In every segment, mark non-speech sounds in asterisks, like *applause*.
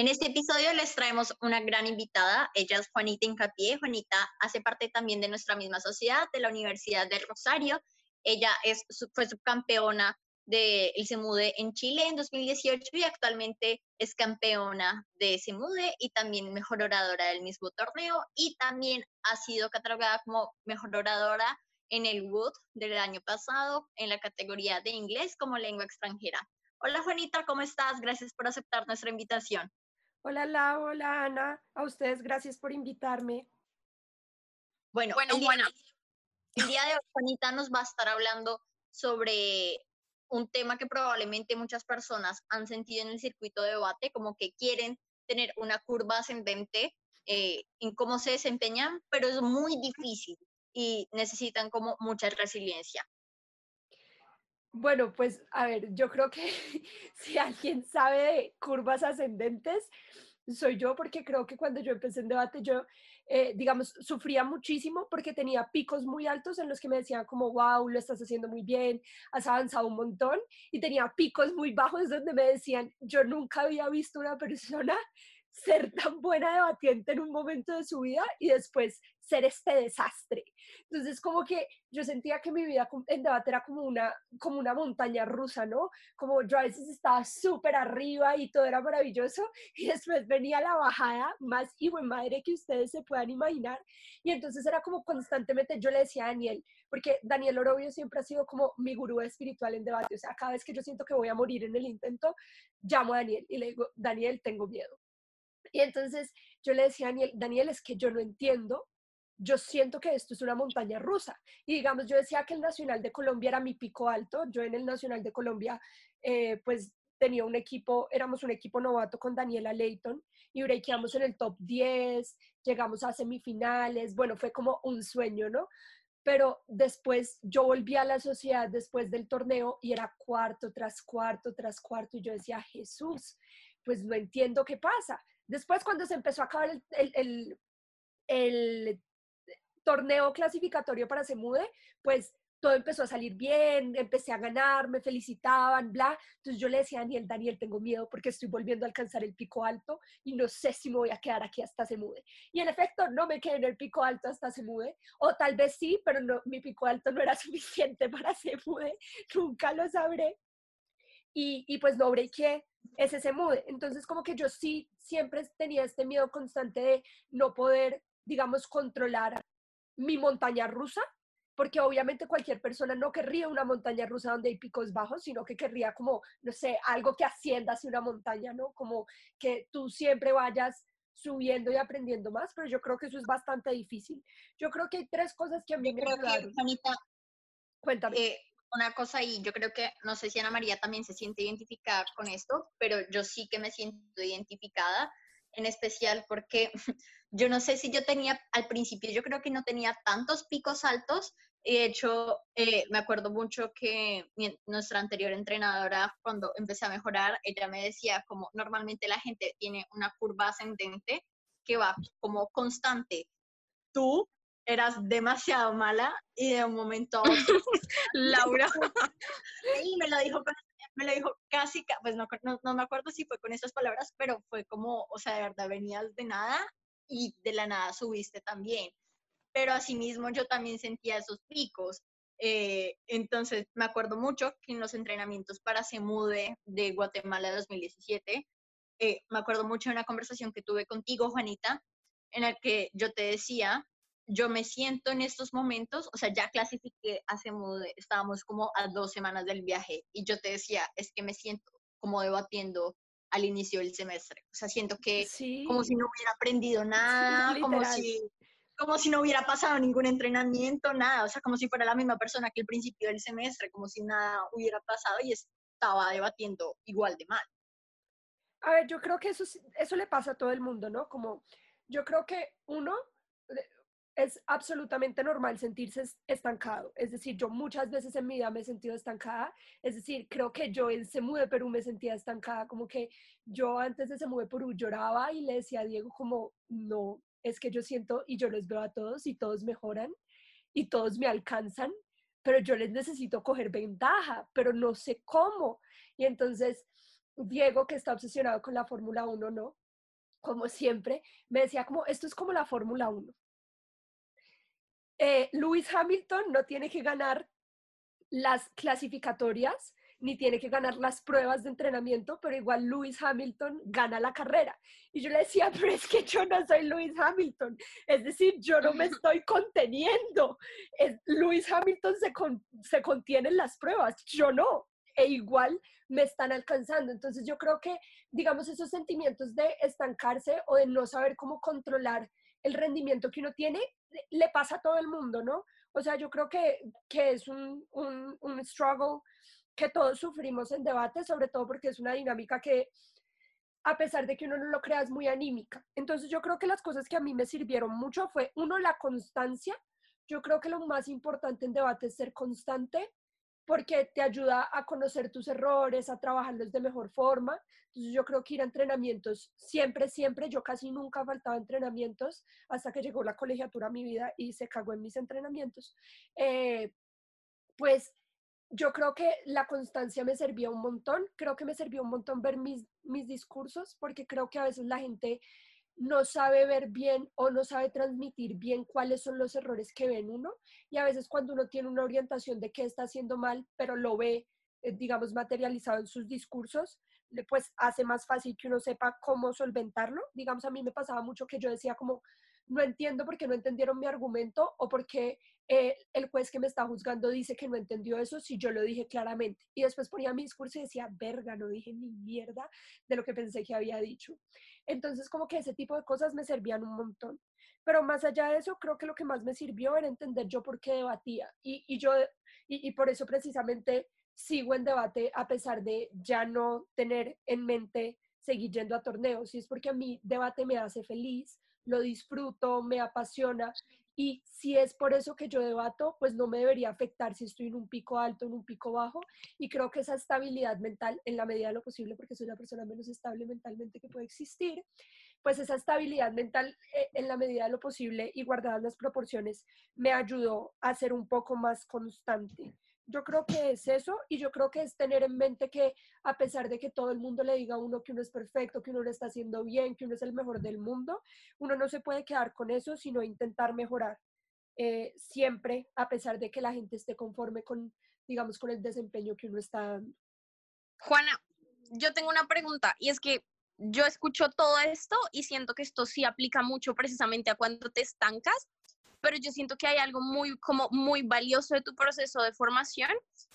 En este episodio les traemos una gran invitada. Ella es Juanita Incapié. Juanita hace parte también de nuestra misma sociedad, de la Universidad del Rosario. Ella es, fue subcampeona del de Semude en Chile en 2018 y actualmente es campeona de Semude y también mejor oradora del mismo torneo y también ha sido catalogada como mejor oradora en el Wood del año pasado en la categoría de inglés como lengua extranjera. Hola Juanita, ¿cómo estás? Gracias por aceptar nuestra invitación. Hola Lau, hola Ana, a ustedes gracias por invitarme. Bueno, bueno el, día, el día de hoy Juanita nos va a estar hablando sobre un tema que probablemente muchas personas han sentido en el circuito de debate, como que quieren tener una curva ascendente eh, en cómo se desempeñan, pero es muy difícil y necesitan como mucha resiliencia. Bueno, pues a ver, yo creo que *laughs* si alguien sabe de curvas ascendentes, soy yo, porque creo que cuando yo empecé en debate, yo, eh, digamos, sufría muchísimo porque tenía picos muy altos en los que me decían como, wow, lo estás haciendo muy bien, has avanzado un montón, y tenía picos muy bajos donde me decían, yo nunca había visto una persona ser tan buena debatiente en un momento de su vida y después ser este desastre. Entonces, como que yo sentía que mi vida en debate era como una, como una montaña rusa, ¿no? Como yo a veces estaba súper arriba y todo era maravilloso *laughs* y después venía la bajada más y buen madre que ustedes se puedan imaginar. Y entonces era como constantemente, yo le decía a Daniel, porque Daniel Orobio siempre ha sido como mi gurú espiritual en debate, o sea, cada vez que yo siento que voy a morir en el intento, llamo a Daniel y le digo, Daniel, tengo miedo y entonces yo le decía a Daniel, Daniel, es que yo no entiendo, yo siento que esto es una montaña rusa. Y digamos, yo decía que el Nacional de Colombia era mi pico alto, yo en el Nacional de Colombia, eh, pues tenía un equipo, éramos un equipo novato con Daniela Leighton y breakeamos en el top 10, llegamos a semifinales, bueno, fue como un sueño, ¿no? Pero después yo volví a la sociedad después del torneo y era cuarto tras cuarto tras cuarto y yo decía, Jesús, pues no entiendo qué pasa. Después, cuando se empezó a acabar el, torneo clasificatorio para Semude, pues todo empezó a salir bien, empecé a ganar, me felicitaban, bla. Entonces yo le decía a Daniel, Daniel, tengo miedo porque estoy volviendo a alcanzar el pico alto y no sé si me voy a quedar aquí hasta Semude. Y en efecto, no me quedé en el pico alto hasta Semude, o tal vez sí, pero no, mi pico alto no era *laughs* suficiente para Semude, nunca lo sabré. Y, pues no breaké, ese se mude. Entonces, como que yo sí siempre tenía este miedo constante de no poder, digamos, controlar mi montaña rusa, porque obviamente cualquier persona no querría una montaña rusa donde hay picos bajos, sino que querría como, no sé, algo que ascienda hacia una montaña, ¿no? Como que tú siempre vayas subiendo y aprendiendo más, pero yo creo que eso es bastante difícil. Yo creo que hay tres cosas que a mí me ayudaron. Cuéntame. Eh, una cosa y yo creo que, no sé si Ana María también se siente identificada con esto, pero yo sí que me siento identificada, en especial porque *laughs* yo no sé si yo tenía, al principio yo creo que no tenía tantos picos altos, de hecho, eh, me acuerdo mucho que nuestra anterior entrenadora, cuando empecé a mejorar, ella me decía como normalmente la gente tiene una curva ascendente que va como constante. Tú eras demasiado mala y de un momento a otro, *laughs* Laura, *laughs* y me lo dijo, me lo dijo casi, pues no, no, me acuerdo si fue con esas palabras, pero fue como, o sea, de verdad venías de nada y de la nada subiste también. Pero asimismo yo también sentía esos picos. Eh, entonces me acuerdo mucho que en los entrenamientos para Semude de Guatemala 2017, eh, me acuerdo mucho de una conversación que tuve contigo, Juanita, en la que yo te decía yo me siento en estos momentos, o sea, ya clasifiqué hace, estábamos como a dos semanas del viaje y yo te decía, es que me siento como debatiendo al inicio del semestre, o sea, siento que como si no hubiera aprendido nada, como si como si no hubiera pasado ningún entrenamiento, nada, o sea, como si fuera la misma persona que el principio del semestre, como si nada hubiera pasado y estaba debatiendo igual de mal. A ver, yo creo que eso, eso le pasa a todo el mundo, ¿no? Como yo creo que uno, es absolutamente normal sentirse estancado. Es decir, yo muchas veces en mi vida me he sentido estancada. Es decir, creo que yo en Semú de Perú me sentía estancada, como que yo antes de Semú de Perú lloraba y le decía a Diego como, no, es que yo siento y yo los veo a todos y todos mejoran y todos me alcanzan, pero yo les necesito coger ventaja, pero no sé cómo. Y entonces Diego, que está obsesionado con la Fórmula 1, ¿no? Como siempre, me decía como, esto es como la Fórmula 1 eh, Lewis Hamilton no tiene que ganar las clasificatorias ni tiene que ganar las pruebas de entrenamiento, pero igual Lewis Hamilton gana la carrera. Y yo le decía, *laughs* pero es que yo no soy Lewis Hamilton, es decir, yo no me estoy conteniendo. Lewis Hamilton se, se contiene en las pruebas, yo no, e igual me están alcanzando. Entonces yo creo que, digamos, esos sentimientos de estancarse o de no saber cómo controlar el rendimiento que uno tiene le pasa a todo el mundo, ¿no? O sea, yo creo que, que es un, un, un struggle que todos sufrimos en debate, sobre todo porque es una dinámica que, a pesar de que uno no lo crea, es muy anímica. Entonces yo creo que las cosas que a mí me sirvieron mucho fue, uno, la constancia. Yo creo que lo más importante en debate es ser constante porque te ayuda a conocer tus errores, a trabajarlos de mejor forma. Entonces yo creo que ir a entrenamientos siempre, siempre, yo casi nunca faltaba entrenamientos hasta que llegó la colegiatura a mi vida y se cagó en mis entrenamientos. Eh, pues yo creo que la constancia me servía un montón, creo que me servía un montón ver mis, mis discursos, porque creo que a veces la gente no sabe ver bien o no sabe transmitir bien cuáles son los errores que ven uno. Y a veces cuando uno tiene una orientación de qué está haciendo mal, pero lo ve, eh, digamos, materializado en sus discursos, pues hace más fácil que uno sepa cómo solventarlo. Digamos, a mí me pasaba mucho que yo decía como, no entiendo por qué no entendieron mi argumento o por qué eh, el juez que me está juzgando dice que no entendió eso si yo lo dije claramente. Y después ponía mi discurso y decía, verga, no dije ni mierda de lo que pensé que había dicho. Entonces, como que ese tipo de cosas me servían un montón. Pero más allá de eso, creo que lo que más me sirvió era entender yo por qué debatía. Y, y yo, y, y por eso precisamente sigo en debate a pesar de ya no tener en mente seguir yendo a torneos. Y es porque a mí debate me hace feliz, lo disfruto, me apasiona. Y si es por eso que yo debato, pues no me debería afectar si estoy en un pico alto, en un pico bajo. Y creo que esa estabilidad mental, en la medida de lo posible, porque soy la persona menos estable mentalmente que puede existir, pues esa estabilidad mental, eh, en la medida de lo posible y guardadas las proporciones, me ayudó a ser un poco más constante. Yo creo que es eso y yo creo que es tener en mente que a pesar de que todo el mundo le diga a uno que uno es perfecto, que uno lo está haciendo bien, que uno es el mejor del mundo, uno no se puede quedar con eso, sino intentar mejorar eh, siempre, a pesar de que la gente esté conforme con, digamos, con el desempeño que uno está dando. Juana, yo tengo una pregunta y es que yo escucho todo esto y siento que esto sí aplica mucho precisamente a cuando te estancas pero yo siento que hay algo muy, como muy valioso de tu proceso de formación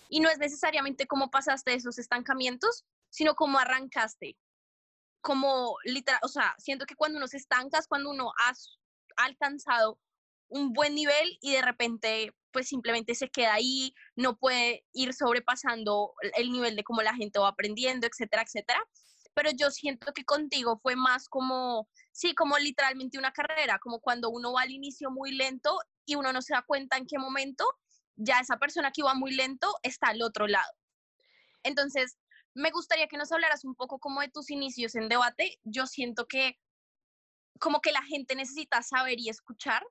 y no es necesariamente cómo pasaste esos estancamientos, sino cómo arrancaste. Como literal, o sea, siento que cuando uno se estanca es cuando uno ha alcanzado un buen nivel y de repente pues simplemente se queda ahí, no puede ir sobrepasando el nivel de cómo la gente va aprendiendo, etcétera, etcétera. Pero yo siento que contigo fue más como sí, como literalmente una carrera, como cuando uno va al inicio muy lento y uno no se da cuenta en qué momento ya esa persona que iba muy lento está al otro lado. Entonces, me gustaría que nos hablaras un poco como de tus inicios en debate. Yo siento que como que la gente necesita saber y escuchar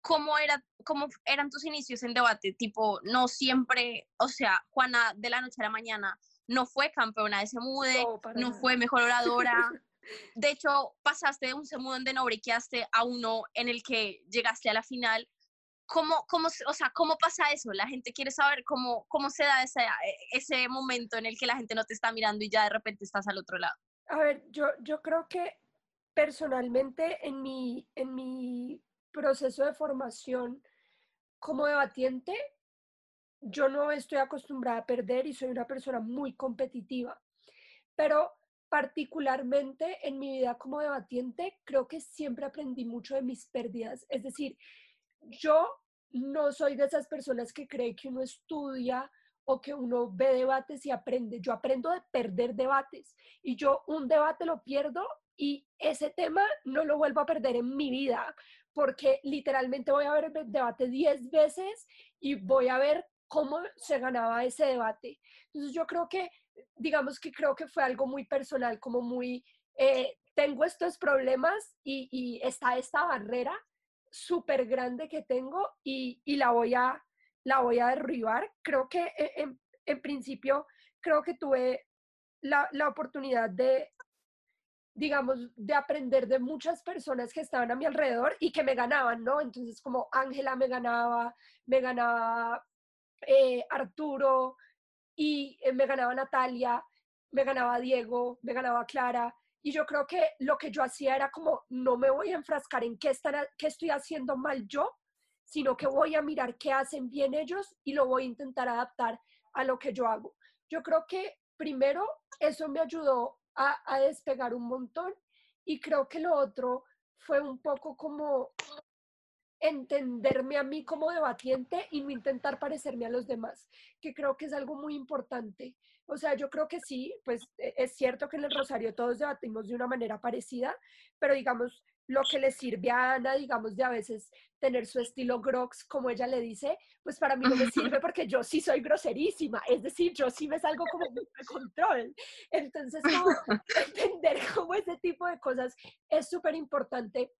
cómo, era, cómo eran tus inicios en debate. Tipo, no siempre, o sea, Juana de la noche a la mañana no fue campeona de Semude, no, no fue mejor oradora, *laughs* De hecho, pasaste de un segundo donde no briqueaste a uno en el que llegaste a la final. ¿Cómo, cómo, o sea, ¿Cómo pasa eso? La gente quiere saber cómo, cómo se da ese, ese momento en el que la gente no te está mirando y ya de repente estás al otro lado. A ver, yo, yo creo que personalmente en mi, en mi proceso de formación como debatiente, yo no estoy acostumbrada a perder y soy una persona muy competitiva. Pero particularmente en mi vida como debatiente, creo que siempre aprendí mucho de mis pérdidas. Es decir, yo no soy de esas personas que cree que uno estudia o que uno ve debates y aprende. Yo aprendo de perder debates y yo un debate lo pierdo y ese tema no lo vuelvo a perder en mi vida porque literalmente voy a ver el debate 10 veces y voy a ver cómo se ganaba ese debate. Entonces yo creo que, digamos que creo que fue algo muy personal, como muy, eh, tengo estos problemas y, y está esta barrera súper grande que tengo y, y, la, voy a, la voy a derribar. Creo que eh, en, en principio, creo que tuve la, la oportunidad de, digamos, de aprender de muchas personas que estaban a mi alrededor y que me ganaban, ¿no? Entonces, como Ángela me ganaba, me ganaba eh, Arturo y eh, me ganaba Natalia, me ganaba Diego, me ganaba Clara. Y yo creo que lo que yo hacía era como, no me voy a enfrascar en qué, están, qué estoy haciendo mal yo, sino que voy a mirar qué hacen bien ellos y lo voy a intentar adaptar a lo que yo hago. Yo creo que primero eso me ayudó a, a despegar un montón y creo que lo otro fue un poco como entenderme a mí como debatiente y no intentar parecerme a los demás, que creo que es algo muy importante. O sea, yo creo que sí, pues e, es cierto que en el Rosario todos debatimos de una manera parecida, pero digamos, lo que le sirve a Ana, digamos, de a veces tener su estilo grox, como ella le dice, pues para mí no me sirve *laughs* porque yo sí soy groserísima, es decir, yo sí me salgo como de control. Entonces, *laughs* entender cómo ese tipo de cosas es súper importante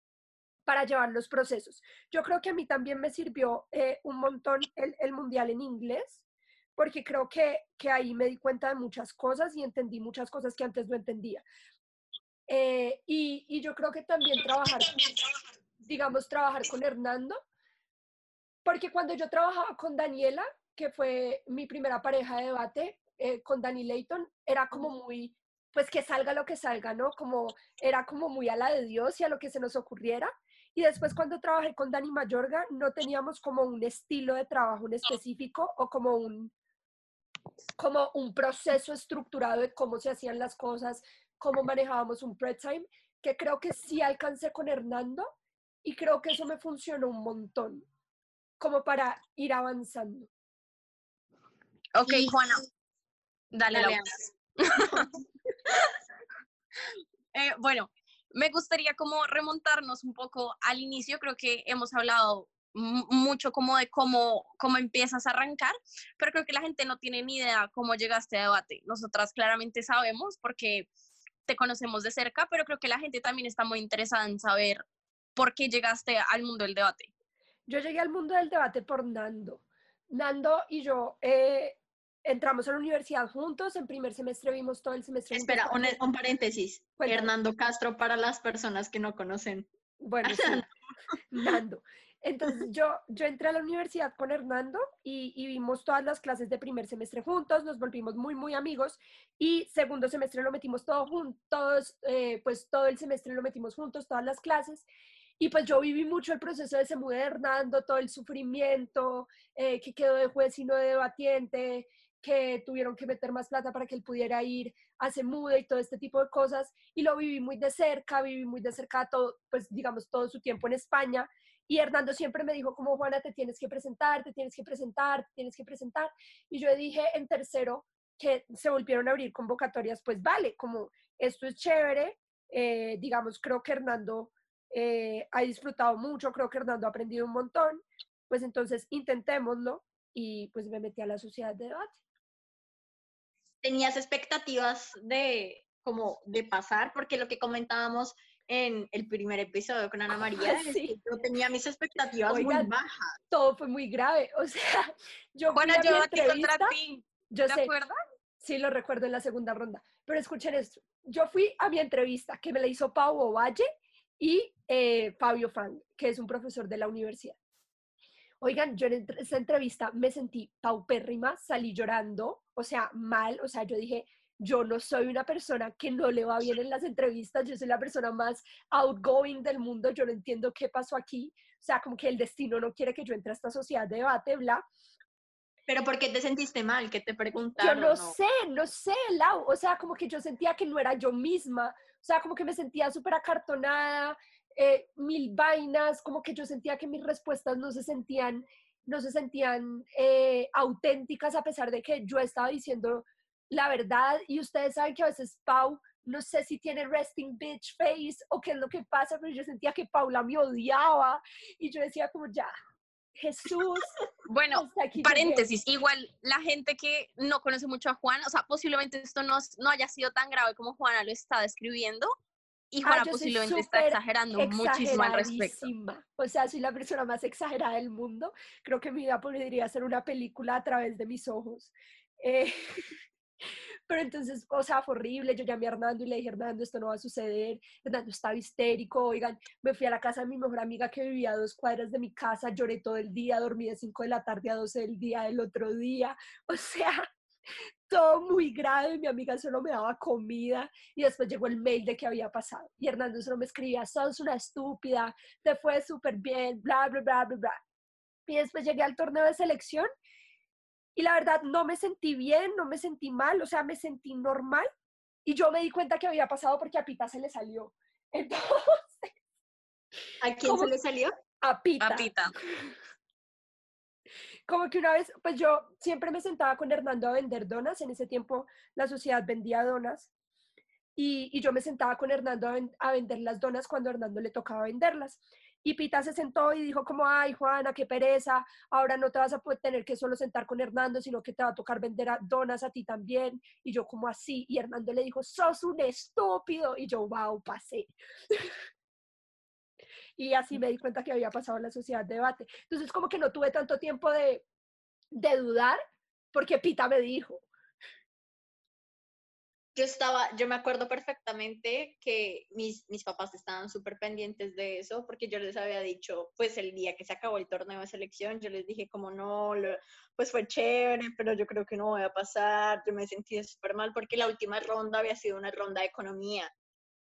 para llevar los procesos. Yo creo que a mí también me sirvió eh, un montón el, el, mundial en inglés, porque creo que, que, ahí me di cuenta de muchas cosas y entendí muchas cosas que antes no entendía. Eh, y, yo creo que también trabajar, digamos, trabajar con Hernando, porque cuando yo trabajaba con Daniela, que fue mi primera pareja de debate, eh, con Dani Layton, era como muy, pues que salga lo que salga, ¿no? Como era como muy a la de Dios y a lo que se nos ocurriera. Y después cuando trabajé con Dani Mayorga, no teníamos como un estilo de trabajo en específico o como un, como un proceso estructurado de cómo se hacían las cosas, cómo manejábamos un pre-time, que creo que sí alcancé con Hernando y creo que eso me funcionó un montón, como para ir avanzando. Ok, Juana. Dale, Dale *laughs* eh, bueno, me gustaría como remontarnos un poco al inicio, creo que hemos hablado mucho como de cómo, cómo empiezas a arrancar, pero creo que la gente no tiene ni idea cómo llegaste a debate. Nosotras claramente sabemos porque te conocemos de cerca, pero creo que la gente también está muy interesada en saber por qué llegaste al mundo del debate. Yo llegué al mundo del debate por Nando. Nando y yo eh, entramos a la universidad juntos, en primer semestre vimos todo el semestre. Espera, un, un, paréntesis. Hernando Castro para las personas que no conocen. Bueno, *laughs* sí, Nando. Entonces yo, yo entré a la universidad con Hernando y, y, vimos todas las clases de primer semestre juntos, nos volvimos muy, muy amigos y segundo semestre lo metimos todo juntos, eh, pues todo el semestre lo metimos juntos, todas las clases. Y pues yo viví mucho el proceso de se mude Hernando, todo el sufrimiento, eh, que quedó de juez y no de debatiente, que tuvieron que meter más plata para que él pudiera ir a Semude y todo este tipo de cosas. Y lo viví muy de cerca, viví muy de cerca todo, pues digamos, todo su tiempo en España. Y Hernando siempre me dijo como, Juana, te tienes que presentar, te tienes que presentar, te tienes que presentar. Y yo dije en tercero que se volvieron a abrir convocatorias, pues vale, como esto es chévere, eh, digamos, creo que Hernando eh, ha disfrutado mucho, creo que Hernando ha aprendido un montón, pues entonces intentémoslo y pues me metí a la sociedad de debate. ¿Tenías expectativas de como de pasar? Porque lo que comentábamos en el primer episodio con Ana María, sí. yo tenía mis expectativas muy bajas. Todo fue muy grave, *laughs* o sea, yo Bueno, yo aquí contra ti. Yo ¿Te acuerdas? Sí, lo recuerdo en la segunda ronda. Pero escuchen esto. Yo fui a mi entrevista que me la hizo Pau Ovalle y eh, Fabio Fang, que es un profesor de la universidad. Oigan, yo en esa entrevista me sentí paupérrima, salí llorando, o sea, mal, o sea, yo dije, yo no soy una persona que no le va bien en las entrevistas, yo soy la persona más outgoing del mundo, yo no entiendo qué pasó aquí, o sea, como que el destino no quiere que yo entre a esta sociedad de debate, bla. ¿Pero por qué te sentiste mal? ¿Qué te preguntaron? Yo no, no, sé, no sé, Lau, o sea, como que yo sentía que no era yo misma, o sea, como que me sentía súper acartonada, eh, mil vainas, como que yo sentía que mis respuestas no se sentían no se sentían eh, auténticas a pesar de que yo estaba diciendo la verdad y ustedes saben que a veces Pau no sé si tiene resting bitch face o qué es lo que pasa, pero yo sentía que Paula me odiaba y yo decía como ya, Jesús. *laughs* Bueno, paréntesis, igual la gente que no conoce mucho a Juan, o sea, posiblemente esto no, no haya sido tan grave como Juana lo está describiendo, y ah, Juana posiblemente está exagerando muchísimo al respecto. O sea, soy la persona más exagerada del mundo. Creo que mi vida podría ser una película a través de mis ojos. Eh, *laughs* pero entonces, o sea, fue horrible. Yo llamé a Hernando y le dije, Hernando, esto no va a suceder. Hernando estaba histérico. Oigan, me fui a la casa de mi mejor amiga que vivía a dos cuadras de mi casa. Lloré todo el día, dormí de 5 de la tarde a 12 del día del otro día. *laughs* O sea, todo muy grave, mi amiga solo me daba comida y después llegó el mail de que había pasado. Y Hernando solo me escribía, sos una estúpida, te fue súper bien, bla, bla, bla, bla, bla. Y después llegué al torneo de selección y la verdad no me sentí bien, no me sentí mal, o sea, me sentí normal y yo me di cuenta que había pasado porque a Pita se le salió. *laughs* Entonces... ¿A quién se le salió? A Pita. A Pita como que una vez, pues yo siempre me sentaba con Hernando a vender donas, en ese tiempo la sociedad vendía donas, y, y yo me sentaba con Hernando a, a, vender las donas cuando a Hernando le tocaba venderlas. Y Pita se sentó y dijo como, ay Juana, qué pereza, ahora no te vas a poder tener que solo sentar con Hernando, sino que te va a tocar vender donas a ti también. Y yo como así, y Hernando le dijo, sos un estúpido. Y yo, wow, pasé. *laughs* y así me di cuenta que había pasado la sociedad de debate. Entonces, como que no tuve tanto tiempo de, de dudar, porque Pita me dijo. Yo estaba, yo me acuerdo perfectamente que mis, mis papás estaban súper pendientes de eso, porque yo les había dicho, pues el día que se acabó el torneo de selección, yo les dije como no, pues fue chévere, pero yo creo que no voy a pasar, yo me sentí súper mal porque la última ronda había sido una ronda de economía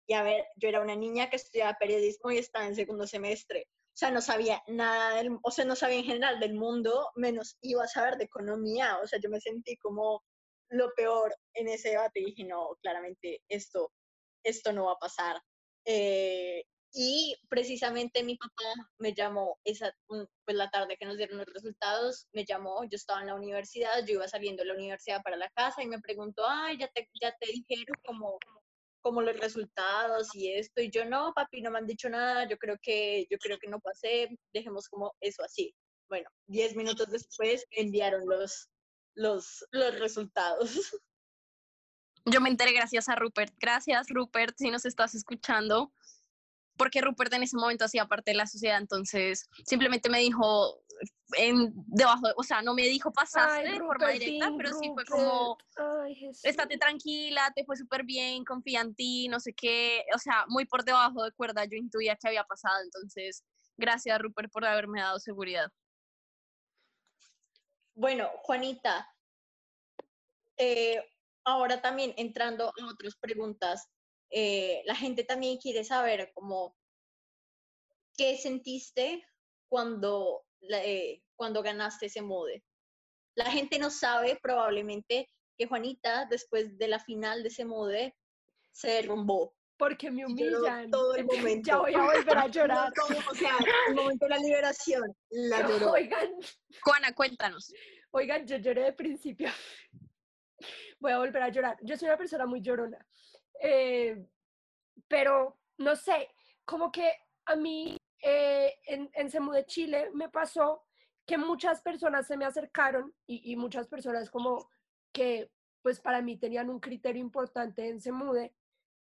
y a ver, yo era una niña que estudiaba periodismo y estaba en segundo semestre. O sea, no sabía nada, del, o sea, no sabía en general del mundo, menos iba a saber de economía. O sea, yo me sentí como lo peor en ese debate y dije, no, claramente esto, esto no va a pasar. Eh, y precisamente mi papá me llamó esa, pues la tarde que nos dieron los resultados, me llamó, yo estaba en la universidad, yo iba saliendo de la universidad para la casa y me preguntó, ay, ya te, ya te dijeron como como los resultados y esto, y yo no, papi, no me han dicho nada, yo creo que, yo creo que no pasé, dejemos como eso así. Bueno, diez minutos después enviaron los, los, los resultados. *laughs* Yo me enteré gracias a Rupert. Gracias, Rupert, si nos estás escuchando porque Rupert en ese momento hacía parte de la sociedad, entonces simplemente me dijo en, debajo, o sea, no me dijo pasaste de forma directa, pero sí fue como, estate tranquila, te fue súper bien, confía en ti, no sé qué, o sea, muy por debajo de cuerda yo intuía que había pasado, entonces gracias Rupert por haberme dado seguridad. Bueno, Juanita, eh, ahora también entrando a otras preguntas, eh, la gente también quiere saber como qué sentiste cuando, eh, cuando ganaste ese mode. La gente no sabe probablemente que Juanita, después de la final de ese mode, se derrumbó. Porque me humillan. Todo el *laughs* momento. ya voy a volver a *laughs* llorar. o sea, el momento de la liberación, *laughs* la lloró. Oigan. Juana, cuéntanos. Oigan, yo lloré de principio. Voy a volver a llorar. Yo soy una persona muy llorona. Eh, pero no sé, como que a mí eh, en, en Chile me pasó que muchas personas se me acercaron y, muchas personas como que pues para mí tenían un criterio importante en Semude,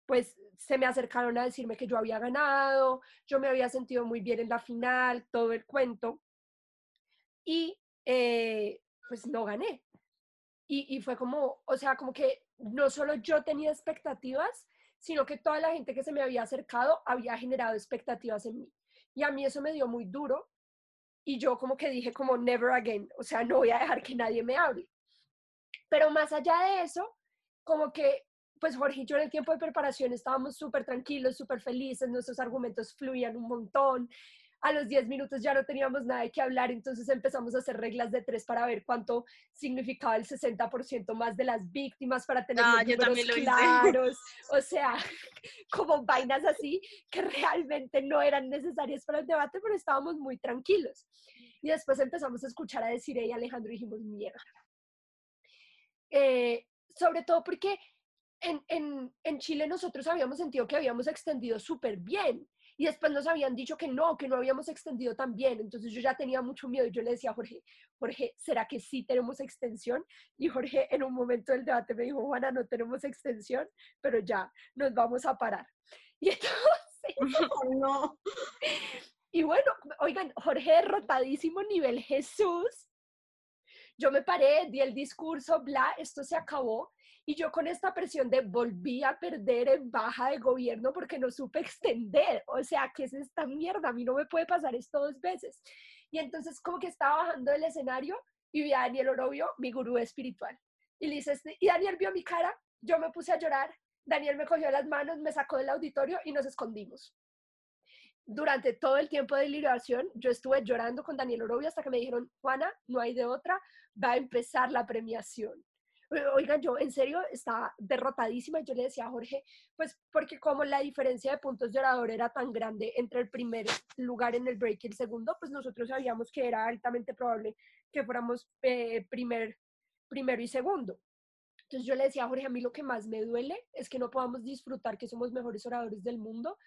pues se me acercaron a decirme que yo había ganado, yo me había sentido muy bien en la final, todo el cuento. Y eh, pues no gané. Y, y, fue como, o sea, como que no solo yo tenía expectativas, sino que toda la gente que se me había acercado había generado expectativas en mí. Y a mí eso me dio muy duro y yo como que dije como never again, o sea, no voy a dejar que nadie me hable. Pero más allá de eso, como que pues Jorge y yo en el tiempo de preparación estábamos súper tranquilos, súper felices, nuestros argumentos fluían un montón, a los 10 minutos ya no teníamos nada de qué hablar, entonces empezamos a hacer reglas de tres para ver cuánto significaba el 60% más de las víctimas para tener ah, los números claros, o sea, *laughs* como vainas así que realmente no eran necesarias para el debate, pero estábamos muy tranquilos. Y después empezamos a escuchar a decir y Alejandro y dijimos, mierda. Eh, sobre todo porque en, en, en Chile nosotros habíamos sentido que habíamos extendido súper bien y después nos habían dicho que no, que no habíamos extendido tan bien. Entonces yo ya tenía mucho miedo y yo le decía a Jorge, Jorge, ¿será que sí tenemos extensión? Y Jorge en un momento del debate me dijo, Juana, no tenemos extensión, pero ya nos vamos a parar. Y entonces, *laughs* no. *laughs* Y bueno, oigan, Jorge derrotadísimo nivel Jesús. Yo me paré, di el discurso, bla, esto se acabó. Y yo con esta presión de volví a perder en baja de gobierno porque no supe extender. O sea, ¿qué es esta mierda? A mí no me puede pasar esto dos veces. Y entonces como que estaba bajando del escenario y vi a Daniel Orobio, mi gurú espiritual. Y, le dice, este, y Daniel vio mi cara, yo me puse a llorar, Daniel me cogió las manos, me sacó del auditorio y nos escondimos. Durante todo el tiempo de liberación, yo estuve llorando con Daniel Orobio hasta que me dijeron, Juana, no hay de otra, va a empezar la premiación. *laughs* Oigan, yo en serio estaba derrotadísima yo le decía a Jorge, pues porque como la diferencia de puntos de orador era tan grande entre el primer lugar en el break y el segundo, pues nosotros sabíamos que era altamente probable que fuéramos eh, primer, primero y segundo. Entonces yo le decía a Jorge, a mí lo que más me duele es que no podamos disfrutar que somos mejores oradores del mundo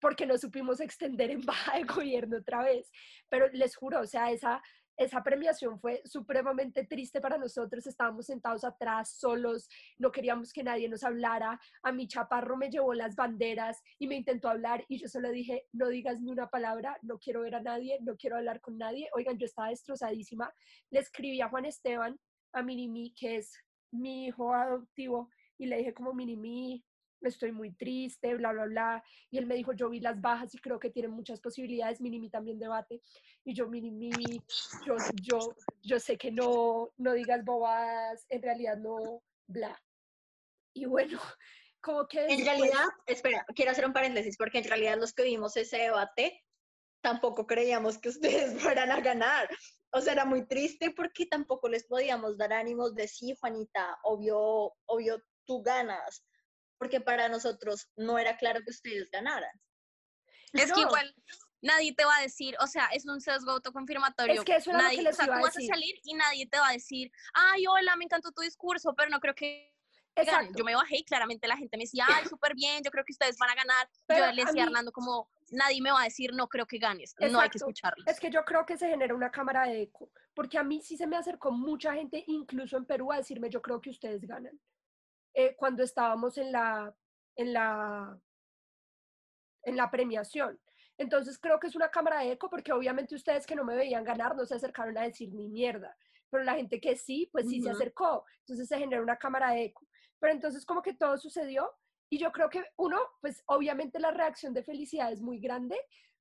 porque no supimos extender en *laughs* baja de gobierno otra vez. Pero les juro, o sea, esa, esa premiación fue supremamente triste para nosotros. Estábamos sentados atrás, solos, no queríamos que nadie nos hablara. A mi chaparro me llevó las banderas y me intentó hablar y yo solo dije, no digas ni una palabra, no quiero ver a nadie, no quiero hablar con nadie. Oigan, yo estaba destrozadísima. Le escribí a Juan Esteban, a Minimi, que es mi hijo adoptivo, y le dije como Minimi, estoy muy triste, bla, bla, bla. Y él me dijo, yo vi las bajas y creo que tienen muchas posibilidades, Minimi también debate. Y yo, Minimi, yo, yo, yo sé que no, no digas bobadas, en realidad no, bla. Y bueno, *laughs* como que... En realidad, espera, quiero hacer un paréntesis, porque en realidad los que vimos ese debate tampoco creíamos que *laughs* ustedes fueran a ganar. O sea, era muy triste porque tampoco les podíamos dar ánimos de sí, Juanita, obvio, obvio, tú ganas porque para nosotros no era claro que ustedes ganaran. Es que igual nadie te va a decir, o sea, es un sesgo autoconfirmatorio. Es que eso nadie, lo que les o sea, iba tú a vas a decir. salir y nadie te va a decir, ay, hola, me encantó tu discurso, pero no creo que. Exacto. Yo me bajé y claramente la gente me decía, ay, súper bien, yo creo que ustedes van a ganar. Pero yo le decía a mí- Hernando como, nadie me va a decir, no creo que ganes, no hay que Exacto. escucharlos. Es que yo creo que se genera una cámara de eco, porque a mí sí se me acercó mucha gente, incluso en Perú, a decirme, yo creo que ustedes ganan. Eh, cuando estábamos en la, en la, en la premiación. Entonces creo que es una cámara de eco, porque obviamente ustedes que no me veían ganar no se acercaron a decir ni mierda, pero la gente que sí, pues sí se Ujú. acercó. Entonces se genera una cámara de eco. Pero entonces como que todo sucedió y yo creo que uno, pues obviamente la reacción de felicidad es muy grande,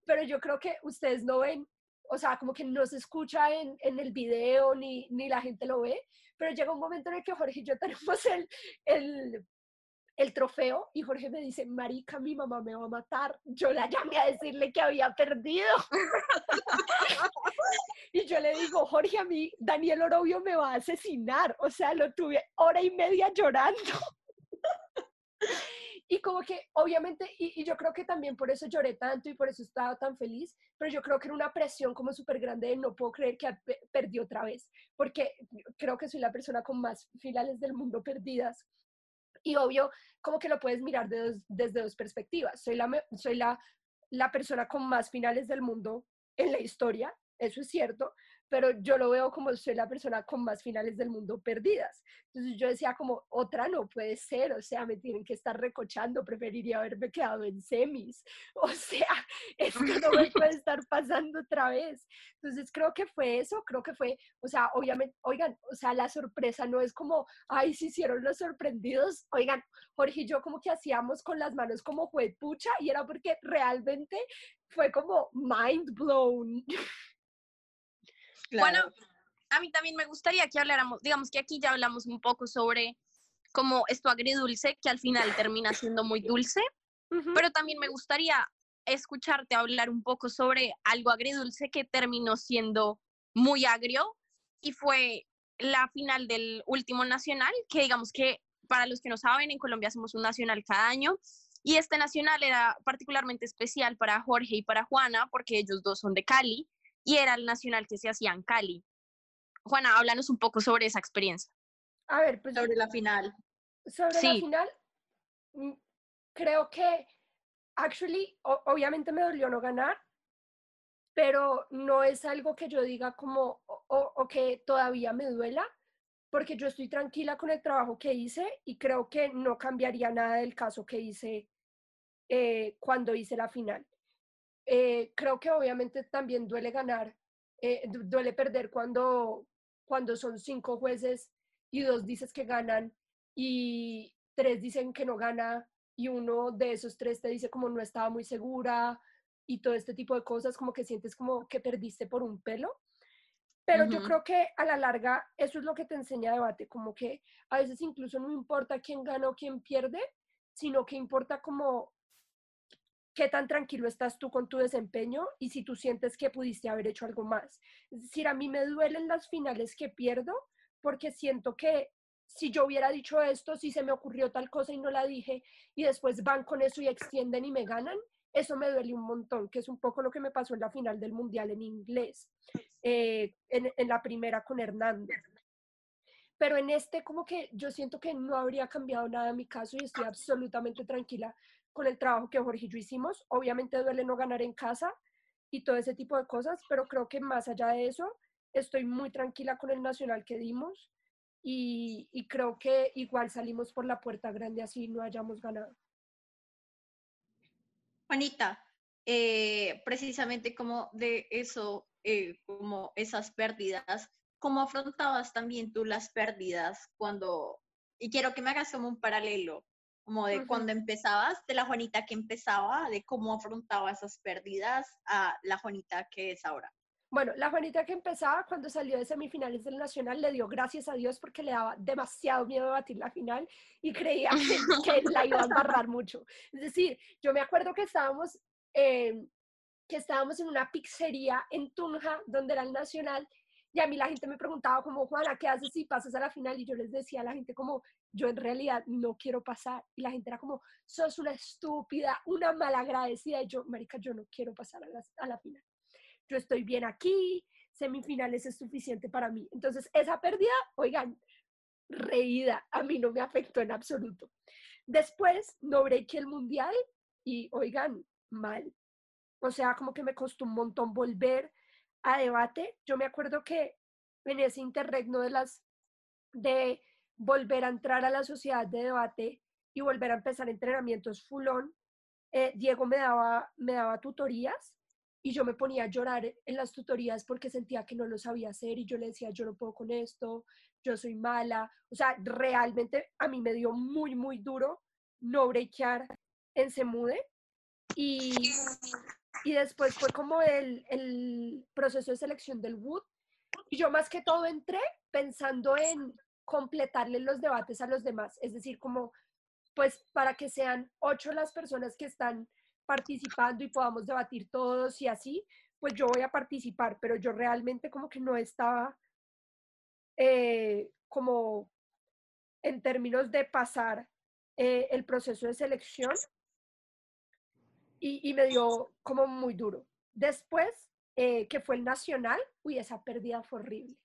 pero yo creo que ustedes no ven, o sea, como que no se escucha en, en el video ni, ni la gente lo ve, pero llega un momento en el que Jorge y yo *laughs* tenemos el, el, el trofeo y Jorge me dice, marica, mi mamá me va a matar. Yo la llamé a decirle que había perdido. *laughs* y yo le digo, Jorge, a mí Daniel Orobio me va a asesinar. O sea, lo tuve hora y media llorando. Y como que, obviamente, y, y yo creo que también por eso lloré tanto y por eso estaba tan feliz, pero yo creo que era una presión como súper grande de no puedo creer que pe- perdí otra vez, porque creo que soy la persona con más finales del mundo perdidas. Y obvio, como que lo puedes mirar de dos- desde dos perspectivas. Soy, la, soy la, la persona con más finales del mundo en la historia, eso es cierto, pero yo lo veo como soy la persona con más finales del mundo perdidas. Entonces yo decía como, otra no puede ser, o sea, me tienen que estar recochando, preferiría haberme quedado en semis, *laughs* o sea, esto no me *laughs* puede estar pasando otra vez. Entonces creo que fue eso, creo que fue, o sea, obviamente, oigan, o sea, la sorpresa no es como, ay, se hicieron los sorprendidos, oigan, Jorge y yo como que hacíamos con las manos como pucha y era porque realmente fue como mind blown. *laughs* Bueno, a mí también me gustaría que habláramos, digamos que aquí ya hablamos un poco sobre como esto agridulce, que al final termina siendo muy dulce, pero también me gustaría escucharte hablar un poco sobre algo agridulce que terminó siendo muy agrio y fue la final del último nacional, que digamos que para los que no saben, en Colombia hacemos un nacional cada año y este nacional era particularmente especial para Jorge y para Juana porque ellos dos son de Cali y era el nacional que se hacía en Cali. Juana, háblanos un poco sobre esa experiencia. A ver, pues Sobre la final. sobre la Sí. final, mm, creo que, actually, o- obviamente me dolió no ganar, pero no es algo que yo diga como, o, o- o que todavía me duela, porque yo estoy tranquila con el trabajo que hice y creo que no cambiaría nada del caso que hice eh, cuando hice la final. Eh, creo que obviamente también duele ganar, eh, du- duele perder cuando, cuando son cinco jueces y dos dices que ganan y tres dicen que no gana y uno de esos tres te dice como no estaba muy segura y todo este tipo de cosas, como que sientes como que perdiste por un pelo. Pero yo Ujú. creo que a la larga eso es lo que te enseña debate, como que a veces incluso no importa quién gana o quién pierde, sino que importa como qué tan tranquilo estás tú con tu desempeño y si tú sientes que pudiste haber hecho algo más. Es decir, a mí me duelen las finales que pierdo porque siento que si yo hubiera dicho esto, si se me ocurrió tal cosa y no la dije y después van con eso y extienden y me ganan, eso me duele un montón, que es un poco lo que me pasó en la final del Mundial en inglés, eh, en, en la primera con Hernando. Pero en este como que yo siento que no habría cambiado nada en mi caso y estoy absolutamente tranquila con el trabajo que Jorge y yo hicimos. Obviamente duele no ganar en casa y todo ese tipo de cosas, pero creo que más allá de eso, estoy muy tranquila con el nacional que dimos y, creo que igual salimos por la puerta grande así no hayamos ganado. Juanita, eh, precisamente como de eso, eh, como esas pérdidas, ¿cómo afrontabas también tú las pérdidas cuando, y quiero que me hagas como un paralelo, como de Ujú. cuando empezabas, de la Juanita que empezaba, de cómo afrontaba esas pérdidas a la Juanita que es ahora? Bueno, la Juanita que empezaba cuando salió de semifinales del Nacional le dio gracias a Dios porque le daba demasiado miedo batir la final y creía que, *laughs* que la iba a embarrar mucho. Es decir, yo me acuerdo que estábamos, eh, que estábamos en una pizzería en Tunja, donde era el Nacional, y a mí la gente me preguntaba como, Juana, ¿qué haces si pasas a la final? Y yo les decía a la gente como, yo en realidad no quiero pasar. Y la gente era como, sos una estúpida, una malagradecida. Y yo, marica, yo no quiero pasar a la, a la final yo estoy bien aquí, semifinales es suficiente para mí. Entonces, esa pérdida, oigan, reída, a mí no me afectó en absoluto. Después, no breaké el mundial y, oigan, mal. O sea, como que me costó un montón volver a debate. Yo me acuerdo que en ese interregno de las de volver a entrar a la sociedad de debate y volver a empezar entrenamientos fulón, eh, Diego me daba, me daba tutorías y yo me ponía a llorar en las tutorías porque sentía que no lo sabía hacer y yo le decía, yo no puedo con esto, yo soy mala. O sea, realmente a mí me dio muy, muy duro no breakear en Semude y, y después fue como el, el proceso de selección del Wood y yo más que todo entré pensando en completarle los debates a los demás, es decir, como pues para que sean ocho las personas que están participando y podamos debatir todos y así, pues yo voy a participar, pero yo realmente como que no estaba eh, como en términos de pasar eh, el proceso de selección y, me dio como muy duro. Después, eh, que fue el nacional, uy, esa pérdida fue horrible.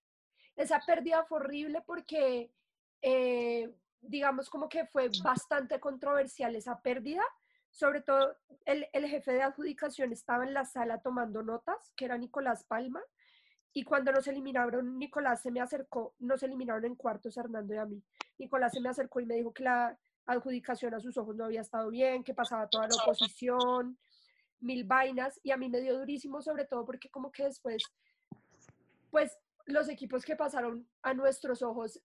Esa pérdida fue horrible porque, eh, digamos, como que fue bastante controversial esa pérdida sobre todo el, el, jefe de adjudicación estaba en la sala tomando notas, que era Nicolás Palma, y cuando nos eliminaron, Nicolás se me acercó, nos eliminaron en cuartos Hernando y a mí. Nicolás se me acercó y me dijo que la adjudicación a sus ojos no había estado bien, que pasaba toda la oposición, mil vainas, y a mí me dio durísimo, sobre todo porque como que después, pues los equipos que pasaron a nuestros ojos,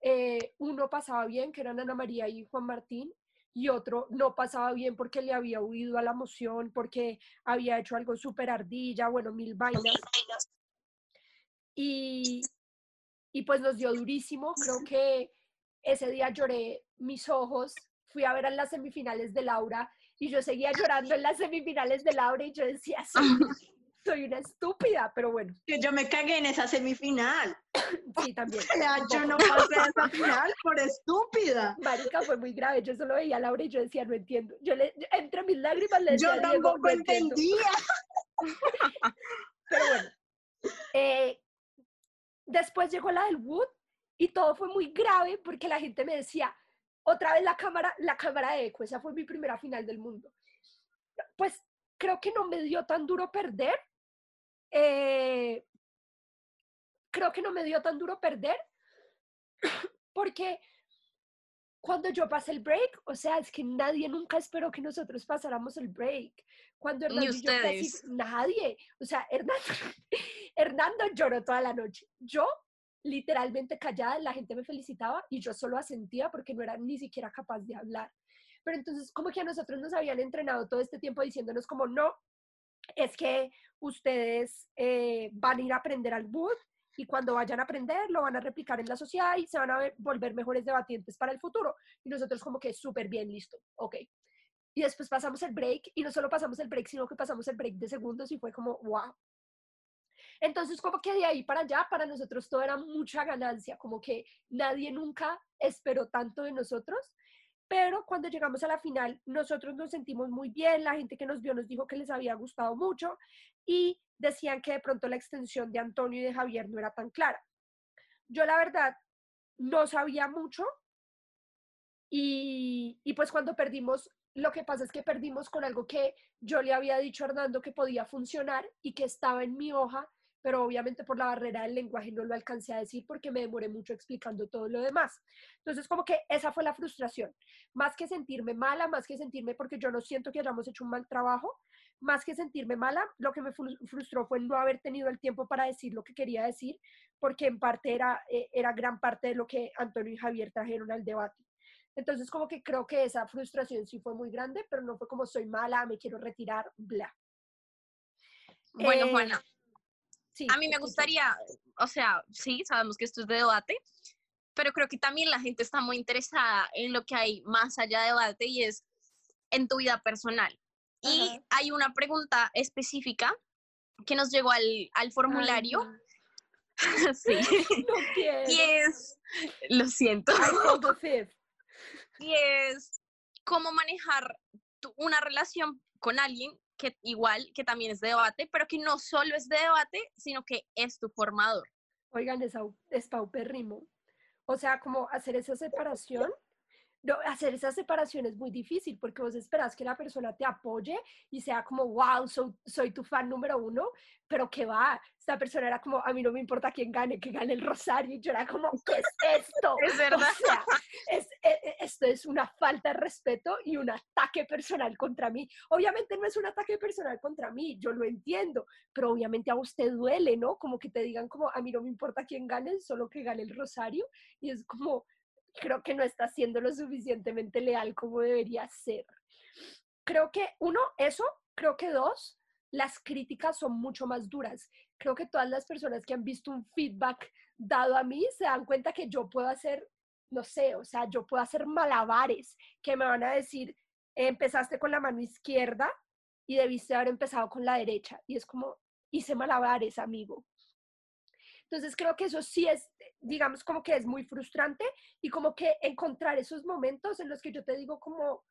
eh, uno pasaba bien, que eran Ana María y Juan Martín, y otro no pasaba bien porque le había huido a la moción, porque había hecho algo súper ardilla, bueno, mil vainas. Y, y pues nos dio durísimo, creo que ese día lloré mis ojos, fui a ver en las semifinales de Laura y yo seguía llorando en las semifinales de Laura y yo decía, soy, *laughs* soy una estúpida, pero bueno. Que yo me cagué en esa semifinal. *coughs* Sí, también. O sea, yo no pasé a esa final por estúpida. Marica, fue muy grave. Yo solo veía a Laura y yo decía, no entiendo. Yo le, entre mis lágrimas le decía, Yo tampoco no entendía. *laughs* Pero bueno, Eh, después llegó la del Wood y todo fue muy grave porque la gente me decía, otra vez la cámara, la cámara de eco, esa fue mi primera final del mundo. Pues creo que no me dio tan duro perder. Eh, creo que no me dio tan duro perder *clears throat* porque cuando yo pasé el break, o sea, es que nadie nunca esperó que nosotros pasáramos el break. Cuando Ni ustedes. nadie, o sea, *laughs* Hernando, Hernando lloró toda la noche. Yo literalmente callada, la gente me felicitaba y yo solo asentía porque no era ni siquiera capaz de hablar. Pero entonces como que a nosotros nos habían entrenado todo este tiempo diciéndonos como no, es que ustedes eh, van a ir a aprender al boot y cuando vayan a aprender lo van a replicar en la sociedad y se van a volver mejores debatientes para el futuro. Y nosotros como que súper bien, listo, ok. Y después pasamos el break y no solo pasamos el break, sino que pasamos el break de segundos y fue como, wow. Entonces como que de ahí para allá, para nosotros todo era mucha ganancia, como que nadie nunca esperó tanto de nosotros. Pero cuando llegamos a la final, nosotros nos sentimos muy bien, la gente que nos vio nos dijo que les había gustado mucho y decían que de pronto la extensión de Antonio y de Javier no era tan clara. Yo la verdad no sabía mucho y, y, pues cuando perdimos, lo que pasa es que perdimos con algo que yo le había dicho a Hernando que podía funcionar y que estaba en mi hoja, pero obviamente por la barrera del lenguaje no lo alcancé a decir porque me demoré mucho explicando todo lo demás. Entonces como que esa fue la frustración, más que sentirme mala, más que sentirme porque yo no siento que hayamos hecho un mal trabajo, más que sentirme mala, lo que me frustró fue no haber tenido el tiempo para decir lo que quería decir, porque en parte era, eh, era gran parte de lo que Antonio y Javier trajeron al debate. Entonces, como que creo que esa frustración sí fue muy grande, pero no fue como soy mala, me quiero retirar, bla. Bueno, Juana, sí, a mí me gustaría, o sea, sí, sabemos que esto es de debate, pero creo que también la gente está muy interesada en lo que hay más allá de debate y es en tu vida personal. Y hay una pregunta específica que nos llegó al, al formulario. *laughs* sí. *laughs* Y es, lo siento. *laughs* y es cómo manejar una relación con alguien que igual, que también es de debate, pero que no solo es de debate, sino que es tu formador. Oigan, es, es paupérrimo. O sea, como hacer esa separación no, hacer esa separación es muy difícil porque vos esperas que la persona te apoye y sea como, wow, soy tu fan número uno, pero que va, esta persona era como, a mí no me importa quién gane, que gane el Rosario, y yo era como, ¿qué es esto? *laughs* Es verdad. O sea, es, e, e, esto es una falta de respeto y un ataque personal contra mí. Obviamente no es un ataque personal contra mí, yo lo entiendo, pero obviamente a usted duele, ¿no? Como que te digan como, a mí no me importa quién gane, solo que gane el Rosario, y es como, creo que no está siendo lo suficientemente leal como debería ser. Creo que, uno, eso, creo que dos, las críticas son mucho más duras. Creo que todas las personas que han visto un feedback dado a mí se dan cuenta que yo puedo hacer, no sé, o sea, yo puedo hacer malabares, que me van a decir, empezaste con la mano izquierda y debiste haber empezado con la derecha. Y es como, hice malabares, amigo. Entonces creo que eso sí es, digamos, como que es muy frustrante y como que encontrar esos momentos en los que yo te digo como,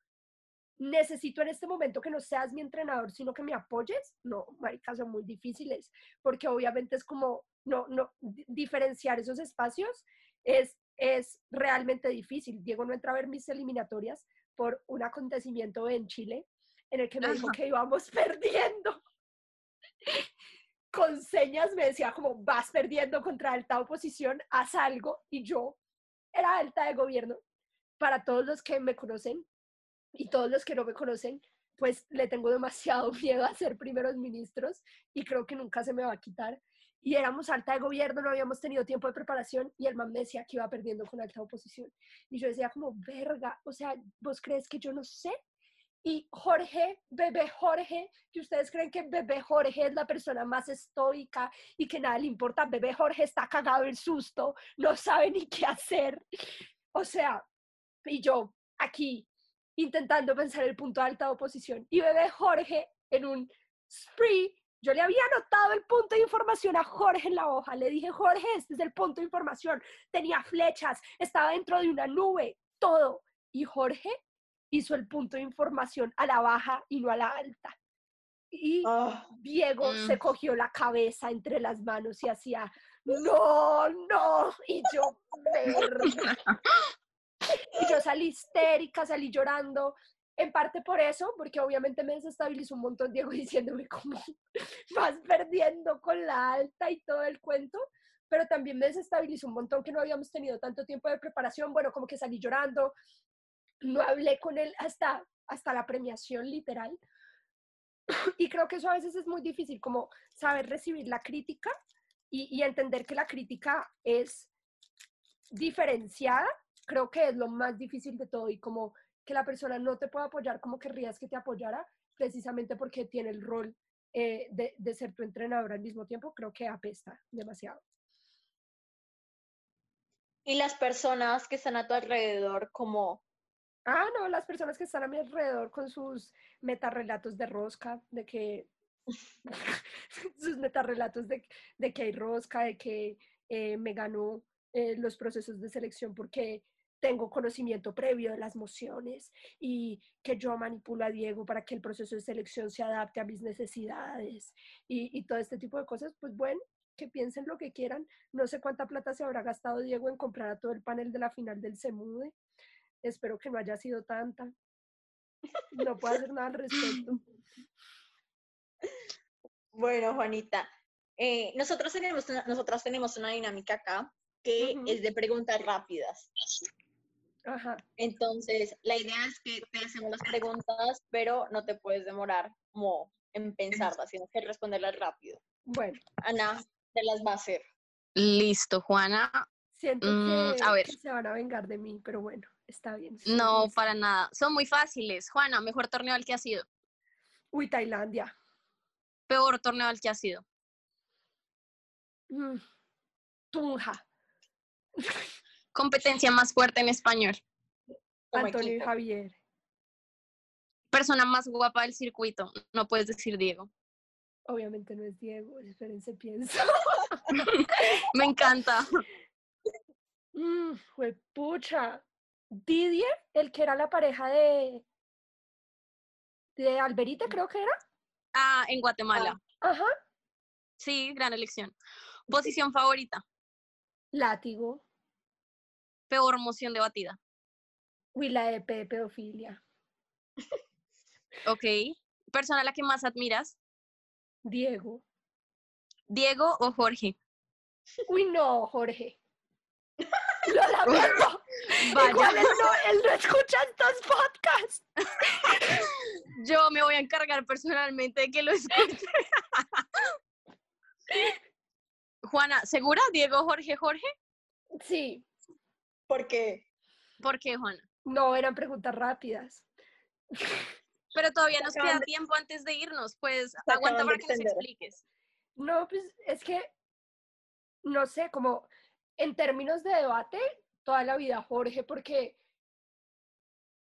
necesito en este momento que no seas mi entrenador, sino que me apoyes. No, maricas, son muy difíciles, porque obviamente es como, no, no, diferenciar esos espacios es, es realmente difícil. Diego no entra a ver mis eliminatorias por un acontecimiento en Chile en el que me dijo que íbamos *laughs* perdiendo con señas me decía como vas perdiendo contra alta oposición, haz algo y yo era alta de gobierno. Para todos los que me conocen y todos los que no me conocen, pues le tengo demasiado *laughs* miedo a ser primeros ministros y creo que nunca se me va a quitar. Y éramos alta de gobierno, no habíamos tenido tiempo de preparación y el man me decía que iba perdiendo con alta oposición. Y yo decía como, verga, o sea, ¿vos crees que yo no sé? Y Jorge, bebé Jorge, que ustedes creen que bebé Jorge es la persona más estoica y que nada le importa, bebé Jorge está cagado el susto, no sabe ni qué hacer. O sea, y yo aquí intentando pensar el punto de alta oposición. Y bebé Jorge en un spree, yo le había anotado el punto de información a Jorge en la hoja. Le dije, Jorge, este es el punto de información. Tenía flechas, estaba dentro de una nube, todo. Y Jorge hizo el punto de información a la baja y no a la alta. Y Ah, Diego se Mm. cogió la cabeza entre las manos y hacía, no, no. Y yo. Y yo salí histérica, salí llorando. En parte por eso, porque obviamente me desestabilizó un montón Diego *laughs* diciéndome como vas perdiendo con la alta y todo el cuento, pero también me desestabilizó un montón que no habíamos tenido tanto tiempo de preparación. Bueno, como que salí llorando, no hablé con él hasta, hasta la premiación literal. *clears throat* Y creo que eso a veces es muy difícil, como saber recibir la crítica y, entender que la crítica es diferenciada, creo que es lo más difícil de todo y como que la persona no te pueda apoyar como querrías que te apoyara, precisamente porque tiene el rol eh, de, de ser tu entrenador al mismo tiempo, creo que apesta demasiado. Y las personas que están a tu alrededor, como, Ah, no, las personas que están a mi alrededor con sus metarrelatos de rosca, de que *laughs* sus metarrelatos de, de que hay rosca, de que eh, me ganó eh, los procesos de selección porque tengo conocimiento previo de las mociones y que yo manipulo a Diego para que el proceso de selección se adapte a mis necesidades y, y todo este tipo de cosas, pues bueno, que piensen lo que quieran. No sé cuánta plata se habrá gastado Diego en comprar a todo el panel de la final del Semude. Espero que no haya sido tanta. No puedo hacer nada al respecto. bueno, Juanita, eh, nosotros tenemos una, nosotras tenemos una dinámica acá que es de preguntas rápidas. Ajá. Entonces, la idea es que te hacemos las preguntas, pero no te puedes demorar como en pensarlas, sino que responderlas rápido. Bueno, Ana, te las va a hacer. Listo, Juana. siento Mm, que, a ver. que se van a vengar de mí, pero bueno, está bien. No, para nada. Son muy fáciles. Juana, mejor torneo al que ha sido. Uy, Tailandia. Peor torneo al que ha sido. Mm, Tunja. Competencia más fuerte en español. Antonio y. Javier. Persona más guapa del circuito. No puedes decir Diego. Obviamente no es Diego, espérense, pienso. *laughs* Me encanta. *laughs* Mm, pucha. Didier, el que era la pareja de. de Alberita, creo que era. Ah, en Guatemala. Ajá. Sí, gran elección. Posición favorita. Látigo. Peor moción debatida. Uy, la EP de pedofilia. Ok. Persona a la que más admiras. Diego. Diego o Jorge. Uy, no, Jorge. *laughs* Lo lamento. Vaya. Igual él no, él no escucha estos podcasts. *laughs* Yo me voy a encargar personalmente de que lo escuche. *laughs* Juana, ¿segura? Diego, Jorge, Jorge. Sí, Porque ¿Por qué, Juana? no eran preguntas rápidas. Pero todavía nos queda tiempo antes de irnos, pues aguanta para que nos expliques. No, pues es que, no sé, como en términos de debate, toda la vida Jorge, porque,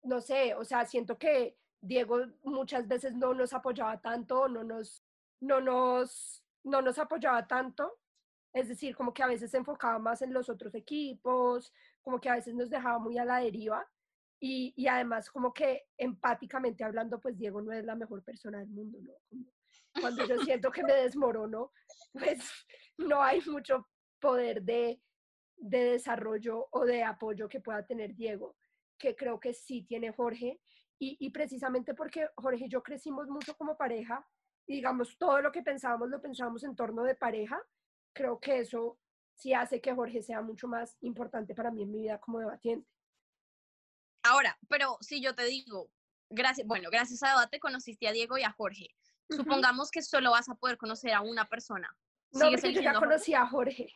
no sé, o sea, siento que Diego muchas veces no nos apoyaba tanto, no nos, no nos, no nos apoyaba tanto. Es decir, como que a veces se enfocaba más en los otros equipos, como que a veces nos dejaba muy a la deriva. Y, y además, como que empáticamente hablando, pues Diego no es la mejor persona del mundo, ¿no? Como cuando yo *laughs* siento que me desmorono, pues no hay mucho poder de, de desarrollo o de apoyo que pueda tener Diego, que creo que sí tiene Jorge. Y, y precisamente porque Jorge y yo crecimos mucho como pareja, y digamos, todo lo que pensábamos lo pensábamos en torno de pareja, creo que eso sí hace que Jorge sea mucho más importante para mí en mi vida como debatiente. Ahora, pero si yo te digo, gracias, bueno, gracias a debate conociste a Diego y a Jorge. Supongamos que solo vas a poder conocer a una persona. No, ¿Sigues porque yo ya conocí a Jorge.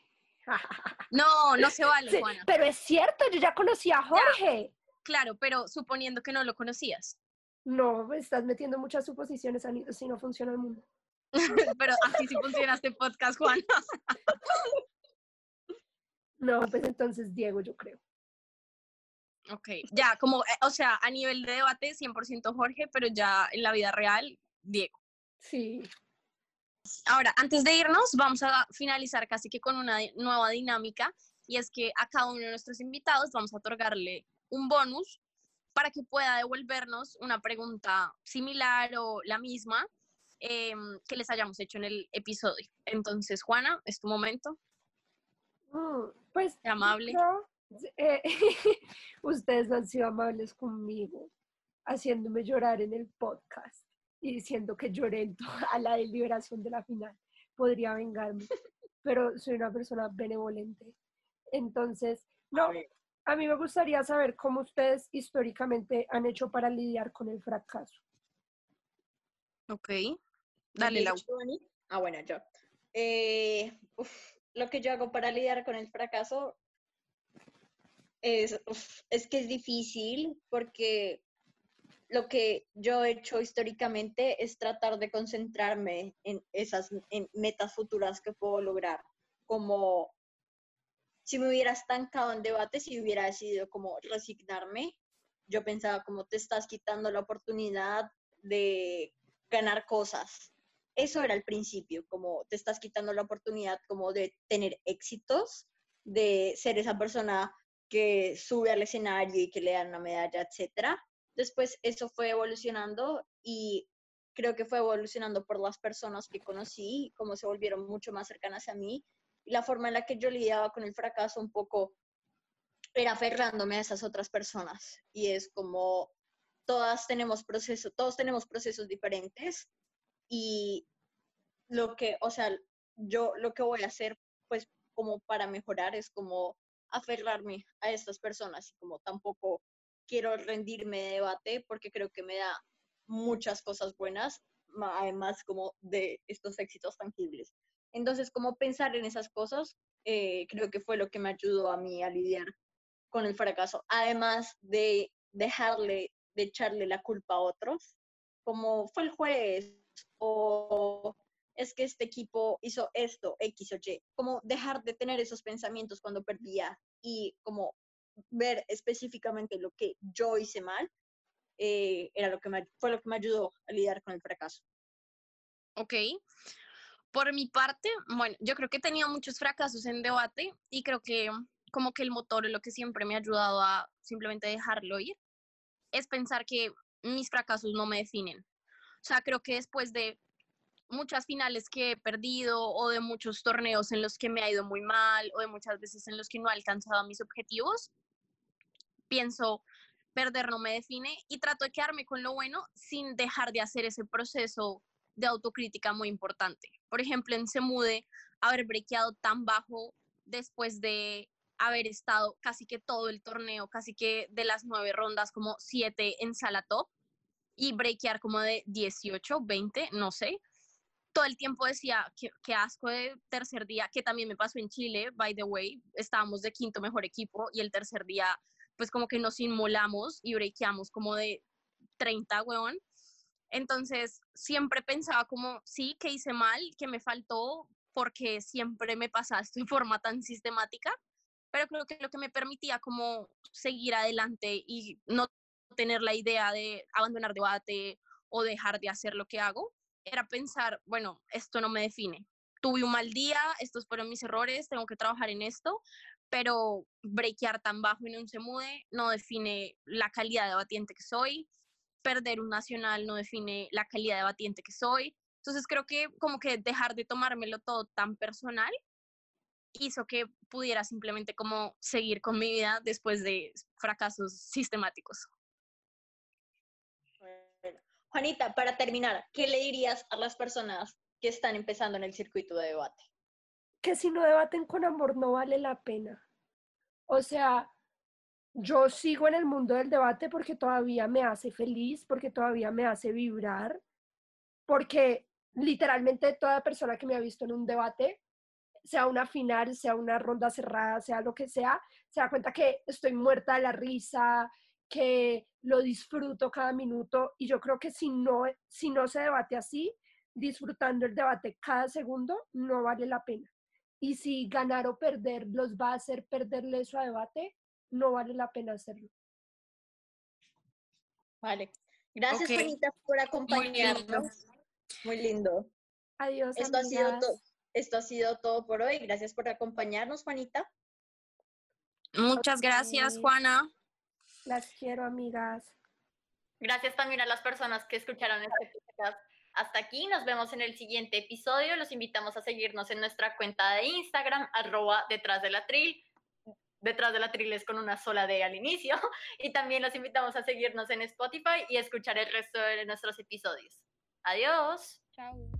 No, no se vale, Sí, Juana. pero es cierto, yo ya conocí a Jorge. Claro, pero suponiendo que no lo conocías. No, me estás metiendo muchas suposiciones, Ani, así no funciona el mundo. *laughs* Pero así sí funciona este podcast, Juana. *laughs* No, pues entonces Diego, yo creo. Ok, ya, como, eh, o sea, a nivel de debate, 100% Jorge, pero ya en la vida real, Diego. Sí. Ahora, antes de irnos, vamos a finalizar casi que con una nueva dinámica, y es que a cada uno de nuestros invitados vamos a otorgarle un bonus para que pueda devolvernos una pregunta similar o la misma em, que les hayamos hecho en el episodio. Entonces, Juana, es tu momento. Mm, pues amable. Eh, *laughs* ustedes han sido amables conmigo, haciéndome llorar en el podcast y diciendo que lloré a *laughs* la deliberación de la final. Podría vengarme, pero soy una persona benevolente. Entonces, no, a mí me gustaría saber cómo ustedes históricamente han hecho para lidiar con el fracaso. Ok, dale la. Ah, bueno, yo. Eh, lo que yo hago para lidiar con el fracaso es, es que es difícil porque lo que yo he hecho históricamente es tratar de concentrarme en esas metas futuras que puedo lograr, como si me hubiera estancado en debate, si hubiera decidido como resignarme, yo pensaba como te estás quitando la oportunidad de ganar cosas. Eso era el principio, como te estás quitando la oportunidad como de tener éxitos, de ser esa persona que sube al escenario y que le dan una medalla, etcétera. Después eso fue evolucionando y creo que fue evolucionando por las personas que conocí, como se volvieron mucho más cercanas a mí y la forma en la que yo lidiaba con el fracaso un poco era aferrándome a esas otras personas y es como todas tenemos procesos, todos tenemos procesos diferentes y lo que, o sea, yo lo que voy a hacer pues como para mejorar es como aferrarme a estas personas y como tampoco quiero rendirme de debate porque creo que me da muchas cosas buenas, además como de estos éxitos tangibles. Entonces, como pensar en esas cosas, eh, creo que fue lo que me ayudó a mí a lidiar con el fracaso, además de dejarle, de echarle la culpa a otros, como fue el juez o es que este equipo hizo esto, X o Y, como dejar de tener esos pensamientos cuando perdía y como ver específicamente lo que yo hice mal, eh, era lo que fue lo que me ayudó a lidiar con el fracaso. Ok. Por mi parte, bueno, yo creo que he tenido muchos fracasos en debate y creo que como que el motor es lo que siempre me ha ayudado a simplemente dejarlo ir, es pensar que mis fracasos no me definen. O sea, creo que después de muchas finales que he perdido o de muchos torneos en los que me ha ido muy mal o de muchas veces en los que no he alcanzado mis objetivos, pienso, perder no me define y trato de quedarme con lo bueno sin dejar de hacer ese proceso de autocrítica muy importante. Por ejemplo, en Semude, haber brequeado tan bajo después de haber estado casi que todo el torneo, casi que de las nueve rondas, como siete en sala top, y brequear como de 18, 20, no sé. Todo el tiempo decía, que asco de tercer día, que también me pasó en Chile, by the way, estábamos de quinto mejor equipo y el tercer día, pues como que nos inmolamos y brequeamos como de 30, weón. Entonces, siempre pensaba como, sí, que hice mal, que me faltó, porque siempre me pasa esto en forma tan sistemática, pero creo que lo que me permitía como seguir adelante y no tener la idea de abandonar debate o dejar de hacer lo que hago, era pensar, bueno, esto no me define. Tuve un mal día, estos fueron mis errores, tengo que trabajar en esto, pero breakear tan bajo y no se mude no define la calidad de batiente que soy, perder un nacional no define la calidad de batiente que soy. Entonces creo que como que dejar de tomármelo todo tan personal hizo que pudiera simplemente como seguir con mi vida después de fracasos sistemáticos. Juanita, para terminar, ¿qué le dirías a las personas que están empezando en el circuito de debate? Que si no debaten con amor no vale la pena. O sea, yo sigo en el mundo del debate porque todavía me hace feliz, porque todavía me hace vibrar, porque literalmente toda persona que me ha visto en un debate sea una final, sea una ronda cerrada, sea lo que sea, se da cuenta que estoy muerta de la risa, que lo disfruto cada minuto y yo creo que si no, si no se debate así, disfrutando el debate cada segundo, no vale la pena. Y si ganar o perder los va a hacer perderle eso a debate, no vale la pena hacerlo. Vale. Gracias, Juanita, por acompañarnos. Muy lindo. Adiós. Esto ha sido todo. Esto ha sido todo por hoy. Gracias por acompañarnos, Juanita. Muchas gracias, Juana. Las quiero, amigas. Gracias también a las personas que escucharon este podcast Hasta aquí, nos vemos en el siguiente episodio. Los invitamos a seguirnos en nuestra cuenta de Instagram, arroba detrás de la tril. Detrás de la es con una sola D al inicio. *laughs* Y también los invitamos a seguirnos en Spotify y escuchar el resto de nuestros episodios. Adiós. Chao.